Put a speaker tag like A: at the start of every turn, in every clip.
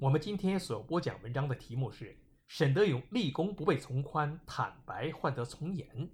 A: 我们今天所播讲文章的题目是“沈德勇立功不被从宽，坦白换得从严”。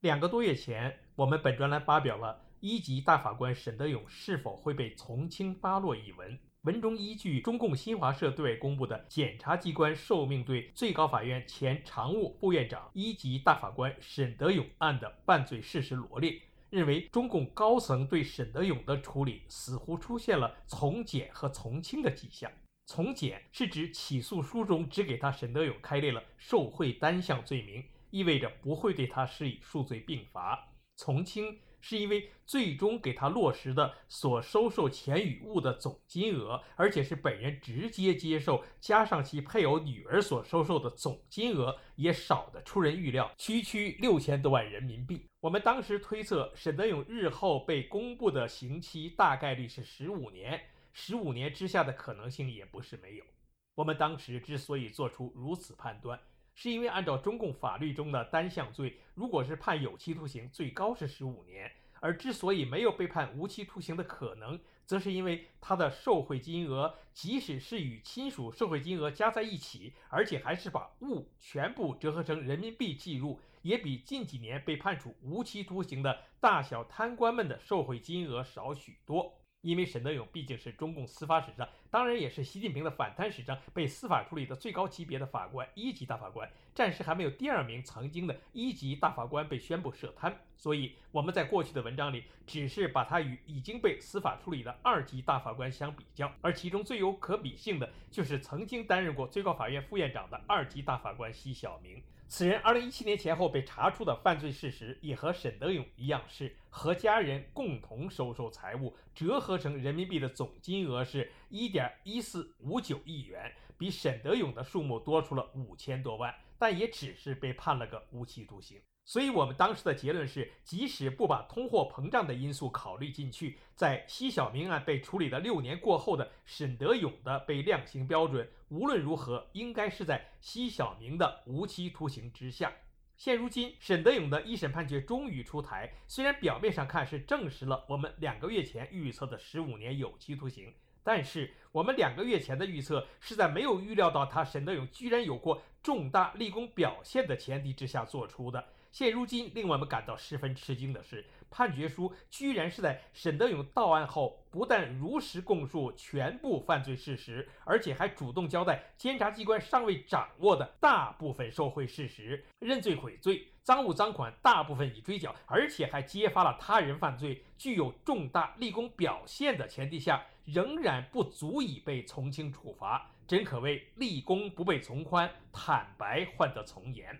A: 两个多月前，我们本专栏发表了一级大法官沈德勇是否会被从轻发落一文，文中依据中共新华社对外公布的检察机关受命对最高法院前常务副院长、一级大法官沈德勇案的犯罪事实罗列。认为中共高层对沈德勇的处理似乎出现了从简和从轻的迹象。从简是指起诉书中只给他沈德勇开列了受贿单项罪名，意味着不会对他施以数罪并罚。从轻是因为最终给他落实的所收受钱与物的总金额，而且是本人直接接受，加上其配偶女儿所收受的总金额，也少得出人预料，区区六千多万人民币。我们当时推测，沈德勇日后被公布的刑期大概率是十五年，十五年之下的可能性也不是没有。我们当时之所以做出如此判断。是因为按照中共法律中的单项罪，如果是判有期徒刑，最高是十五年；而之所以没有被判无期徒刑的可能，则是因为他的受贿金额，即使是与亲属受贿金额加在一起，而且还是把物全部折合成人民币计入，也比近几年被判处无期徒刑的大小贪官们的受贿金额少许多。因为沈德勇毕竟是中共司法史上，当然也是习近平的反贪史上被司法处理的最高级别的法官，一级大法官，暂时还没有第二名曾经的一级大法官被宣布涉贪，所以我们在过去的文章里只是把他与已经被司法处理的二级大法官相比较，而其中最有可比性的就是曾经担任过最高法院副院长的二级大法官奚晓明。此人二零一七年前后被查出的犯罪事实，也和沈德勇一样，是和家人共同收受财物，折合成人民币的总金额是1.1459亿元，比沈德勇的数目多出了五千多万，但也只是被判了个无期徒刑。所以，我们当时的结论是，即使不把通货膨胀的因素考虑进去，在奚晓明案被处理的六年过后的沈德勇的被量刑标准，无论如何应该是在奚晓明的无期徒刑之下。现如今，沈德勇的一审判决终于出台，虽然表面上看是证实了我们两个月前预测的十五年有期徒刑，但是我们两个月前的预测是在没有预料到他沈德勇居然有过重大立功表现的前提之下做出的。现如今令我们感到十分吃惊的是，判决书居然是在沈德勇到案后，不但如实供述全部犯罪事实，而且还主动交代监察机关尚未掌握的大部分受贿事实，认罪悔罪，赃物赃款大部分已追缴，而且还揭发了他人犯罪，具有重大立功表现的前提下，仍然不足以被从轻处罚，真可谓立功不被从宽，坦白换得从严。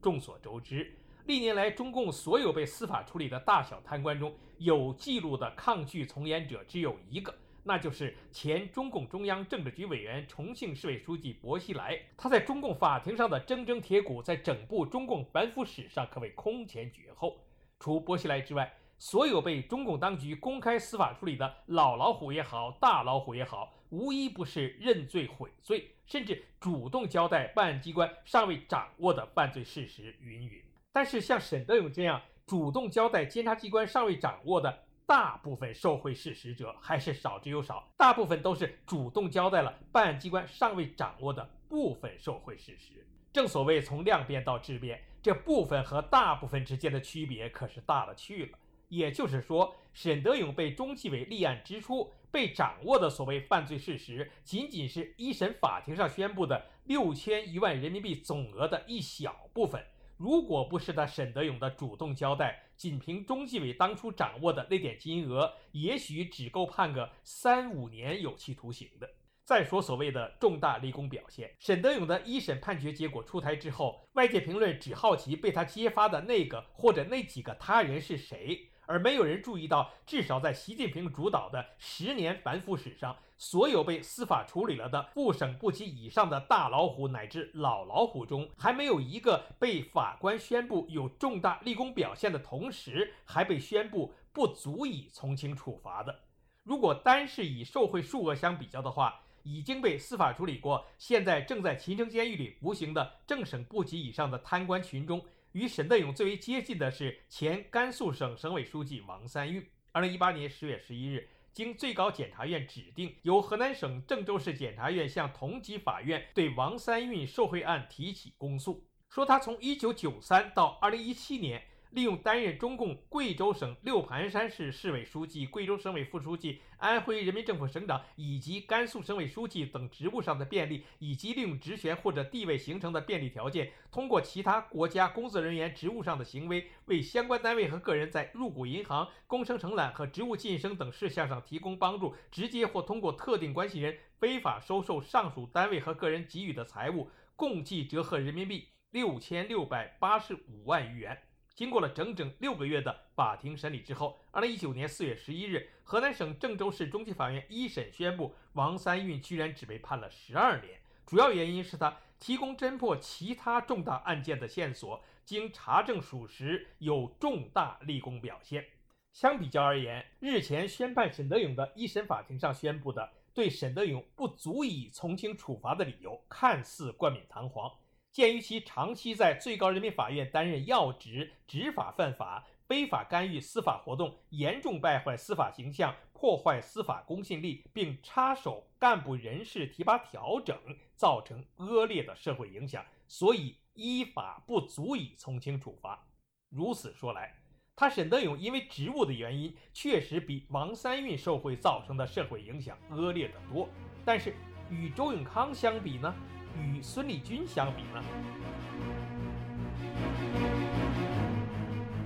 A: 众所周知。历年来，中共所有被司法处理的大小贪官中，有记录的抗拒从严者只有一个，那就是前中共中央政治局委员、重庆市委书记薄熙来。他在中共法庭上的铮铮铁骨，在整部中共反腐史上可谓空前绝后。除薄熙来之外，所有被中共当局公开司法处理的老老虎也好，大老虎也好，无一不是认罪悔罪，甚至主动交代办案机关尚未掌握的犯罪事实，云云。但是像沈德勇这样主动交代监察机关尚未掌握的大部分受贿事实者，还是少之又少。大部分都是主动交代了办案机关尚未掌握的部分受贿事实。正所谓从量变到质变，这部分和大部分之间的区别可是大了去了。也就是说，沈德勇被中纪委立案之初被掌握的所谓犯罪事实，仅仅是一审法庭上宣布的六千余万人民币总额的一小部分。如果不是他沈德勇的主动交代，仅凭中纪委当初掌握的那点金额，也许只够判个三五年有期徒刑的。再说所谓的重大立功表现，沈德勇的一审判决结果出台之后，外界评论只好奇被他揭发的那个或者那几个他人是谁，而没有人注意到，至少在习近平主导的十年反腐史上，所有被司法处理了的副省部级以上的大老虎乃至老老虎中，还没有一个被法官宣布有重大立功表现的同时，还被宣布不足以从轻处罚的。如果单是以受贿数额相比较的话，已经被司法处理过，现在正在秦城监狱里服刑的正省部级以上的贪官群中，与沈德勇最为接近的是前甘肃省省委书记王三运。二零一八年十月十一日，经最高检察院指定，由河南省郑州市检察院向同级法院对王三运受贿案提起公诉，说他从一九九三到二零一七年。利用担任中共贵州省六盘山市市委书记、贵州省委副书记、安徽人民政府省长以及甘肃省委书记等职务上的便利，以及利用职权或者地位形成的便利条件，通过其他国家工作人员职务上的行为，为相关单位和个人在入股银行、工程承揽和职务晋升等事项上提供帮助，直接或通过特定关系人非法收受上述单位和个人给予的财物，共计折合人民币六千六百八十五万余元。经过了整整六个月的法庭审理之后，二零一九年四月十一日，河南省郑州市中级法院一审宣布，王三运居然只被判了十二年。主要原因是他提供侦破其他重大案件的线索，经查证属实，有重大立功表现。相比较而言，日前宣判沈德勇的一审法庭上宣布的对沈德勇不足以从轻处罚的理由，看似冠冕堂皇。鉴于其长期在最高人民法院担任要职，执法犯法，非法干预司法活动，严重败坏司法形象，破坏司法公信力，并插手干部人事提拔调整，造成恶劣的社会影响，所以依法不足以从轻处罚。如此说来，他沈德勇因为职务的原因，确实比王三运受贿造成的社会影响恶劣得多。但是与周永康相比呢？与孙立军相比呢？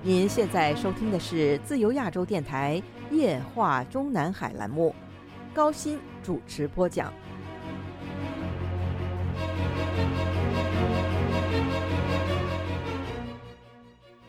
B: 您现在收听的是自由亚洲电台夜话中南海栏目，高鑫主持播讲。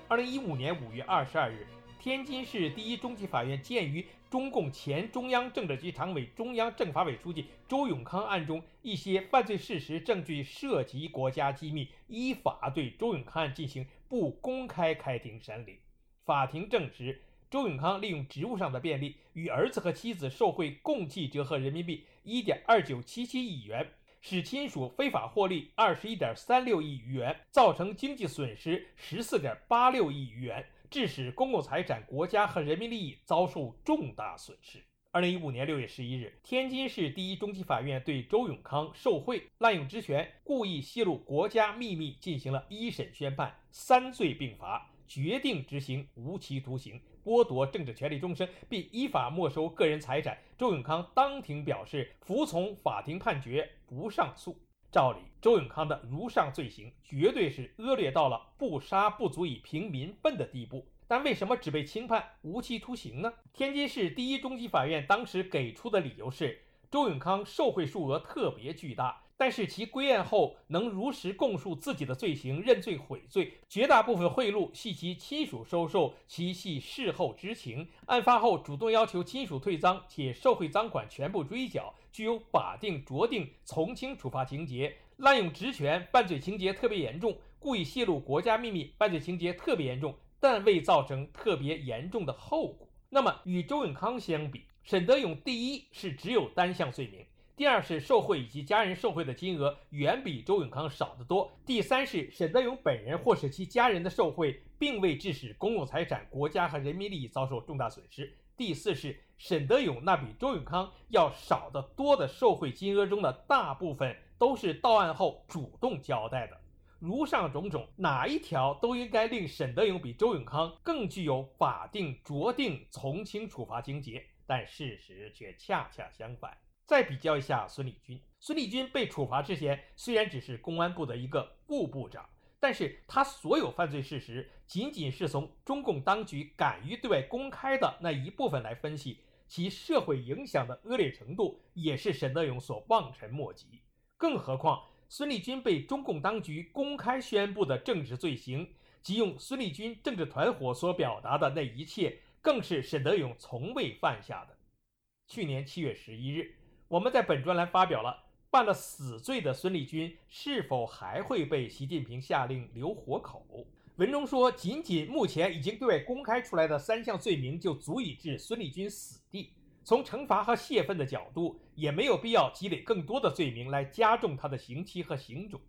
A: 二零一五年五月二十二日，天津市第一中级法院鉴于。中共前中央政治局常委、中央政法委书记周永康案中一些犯罪事实证据涉及国家机密，依法对周永康案进行不公开开庭审理。法庭证实，周永康利用职务上的便利，与儿子和妻子受贿，共计折合人民币一点二九七七亿元，使亲属非法获利二十一点三六亿余元，造成经济损失十四点八六亿余元。致使公共财产、国家和人民利益遭受重大损失。二零一五年六月十一日，天津市第一中级法院对周永康受贿、滥用职权、故意泄露国家秘密进行了一审宣判，三罪并罚，决定执行无期徒刑，剥夺政治权利终身，并依法没收个人财产。周永康当庭表示服从法庭判决，不上诉。照理，周永康的如上罪行绝对是恶劣到了不杀不足以平民愤的地步，但为什么只被轻判无期徒刑呢？天津市第一中级法院当时给出的理由是，周永康受贿数额特别巨大，但是其归案后能如实供述自己的罪行，认罪悔罪，绝大部分贿赂系其亲属收受，其系事后知情，案发后主动要求亲属退赃，且受贿赃款全部追缴。具有法定酌定从轻处罚情节，滥用职权犯罪情节特别严重，故意泄露国家秘密犯罪情节特别严重，但未造成特别严重的后果。那么与周永康相比，沈德勇第一是只有单项罪名，第二是受贿以及家人受贿的金额远比周永康少得多，第三是沈德勇本人或是其家人的受贿并未致使公共财产、国家和人民利益遭受重大损失。第四是沈德勇那比周永康要少得多的受贿金额中的大部分都是到案后主动交代的。如上种种，哪一条都应该令沈德勇比周永康更具有法定酌定从轻处罚情节，但事实却恰恰相反。再比较一下孙立军，孙立军被处罚之前虽然只是公安部的一个副部长。但是他所有犯罪事实，仅仅是从中共当局敢于对外公开的那一部分来分析，其社会影响的恶劣程度，也是沈德勇所望尘莫及。更何况，孙立军被中共当局公开宣布的政治罪行，即用孙立军政治团伙所表达的那一切，更是沈德勇从未犯下的。去年七月十一日，我们在本专栏发表了犯了死罪的孙立军是否还会被习近平下令留活口。文中说，仅仅目前已经对外公开出来的三项罪名就足以致孙立军死地。从惩罚和泄愤的角度，也没有必要积累更多的罪名来加重他的刑期和刑种。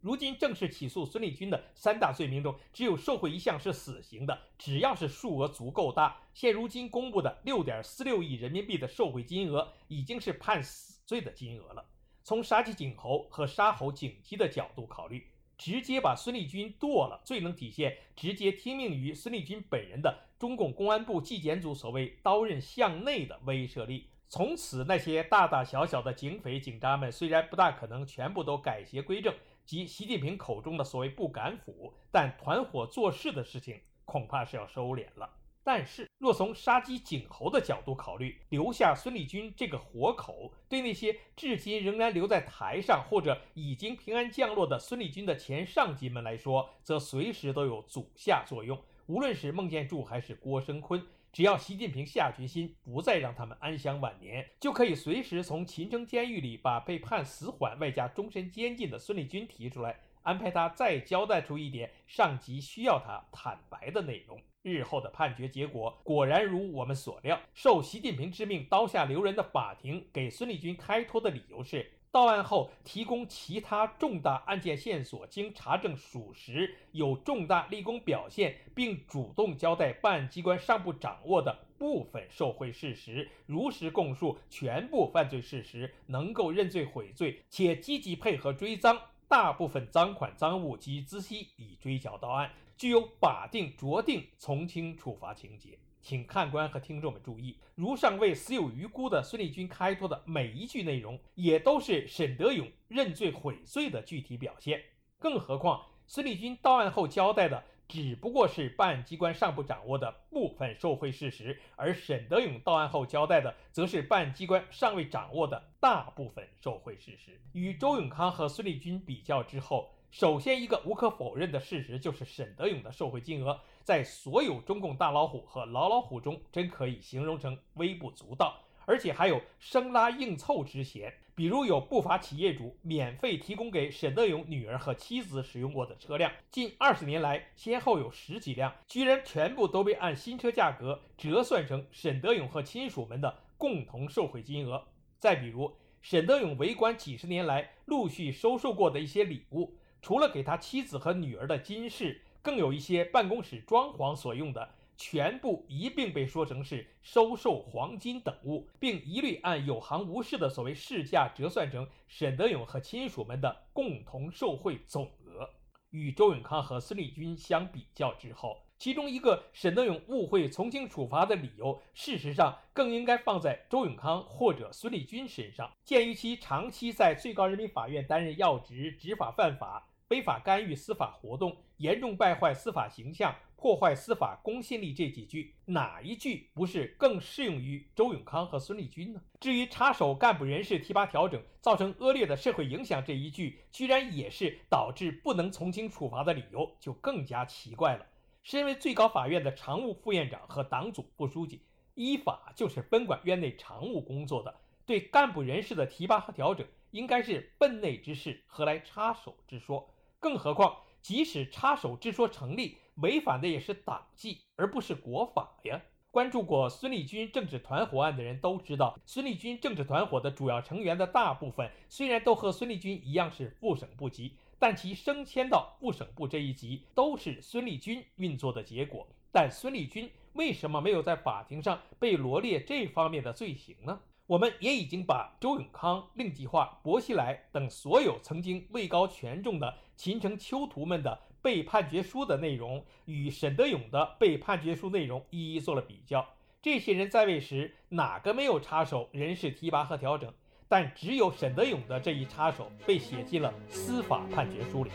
A: 如今正式起诉孙立军的三大罪名中，只有受贿一项是死刑的。只要是数额足够大，现如今公布的六点四六亿人民币的受贿金额，已经是判死罪的金额了。从杀鸡儆猴和杀猴警鸡的角度考虑，直接把孙立军剁了，最能体现直接听命于孙立军本人的中共公安部纪检组所谓“刀刃向内”的威慑力。从此，那些大大小小的警匪警察们，虽然不大可能全部都改邪归正。及习近平口中的所谓不敢腐，但团伙做事的事情恐怕是要收敛了。但是，若从杀鸡儆猴的角度考虑，留下孙立军这个活口，对那些至今仍然留在台上或者已经平安降落的孙立军的前上级们来说，则随时都有阻吓作用。无论是孟建柱还是郭声琨。只要习近平下决心不再让他们安享晚年，就可以随时从秦城监狱里把被判死缓外加终身监禁的孙立军提出来，安排他再交代出一点上级需要他坦白的内容。日后的判决结果果然如我们所料，受习近平之命刀下留人的法庭给孙立军开脱的理由是。到案后提供其他重大案件线索，经查证属实，有重大立功表现，并主动交代办案机关尚不掌握的部分受贿事实，如实供述全部犯罪事实，能够认罪悔罪，且积极配合追赃，大部分赃款赃物及孳息已追缴到案，具有法定酌定从轻处罚情节。请看官和听众们注意，如上为死有余辜的孙立军开脱的每一句内容，也都是沈德勇认罪悔罪的具体表现。更何况，孙立军到案后交代的只不过是办案机关尚不掌握的部分受贿事实，而沈德勇到案后交代的，则是办案机关尚未掌握的大部分受贿事实。与周永康和孙立军比较之后，首先一个无可否认的事实就是沈德勇的受贿金额。在所有中共大老虎和老老虎中，真可以形容成微不足道，而且还有生拉硬凑之嫌。比如有不法企业主免费提供给沈德勇女儿和妻子使用过的车辆，近二十年来先后有十几辆，居然全部都被按新车价格折算成沈德勇和亲属们的共同受贿金额。再比如沈德勇为官几十年来陆续收受过的一些礼物，除了给他妻子和女儿的金饰。更有一些办公室装潢所用的，全部一并被说成是收受黄金等物，并一律按有行无市的所谓市价折算成沈德勇和亲属们的共同受贿总额。与周永康和孙立军相比较之后，其中一个沈德勇误会从轻处罚的理由，事实上更应该放在周永康或者孙立军身上。鉴于其长期在最高人民法院担任要职，执法犯法。非法干预司法活动，严重败坏司法形象，破坏司法公信力，这几句哪一句不是更适用于周永康和孙立军呢？至于插手干部人事提拔调整，造成恶劣的社会影响这一句，居然也是导致不能从轻处罚的理由，就更加奇怪了。身为最高法院的常务副院长和党组副书记，依法就是分管院内常务工作的，对干部人事的提拔和调整，应该是分内之事，何来插手之说？更何况，即使插手之说成立，违反的也是党纪，而不是国法呀。关注过孙立军政治团伙案的人都知道，孙立军政治团伙的主要成员的大部分，虽然都和孙立军一样是副省部级，但其升迁到副省部这一级，都是孙立军运作的结果。但孙立军为什么没有在法庭上被罗列这方面的罪行呢？我们也已经把周永康、令计划、薄熙来等所有曾经位高权重的秦城囚徒们的被判决书的内容与沈德勇的被判决书内容一一做了比较。这些人在位时哪个没有插手人事提拔和调整？但只有沈德勇的这一插手被写进了司法判决书里。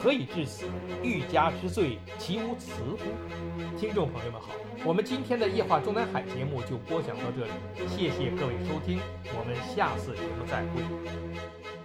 A: 何以至死？欲加之罪，其无辞乎？听众朋友们好，我们今天的夜话中南海节目就播讲到这里，谢谢各位收听，我们下次节目再会。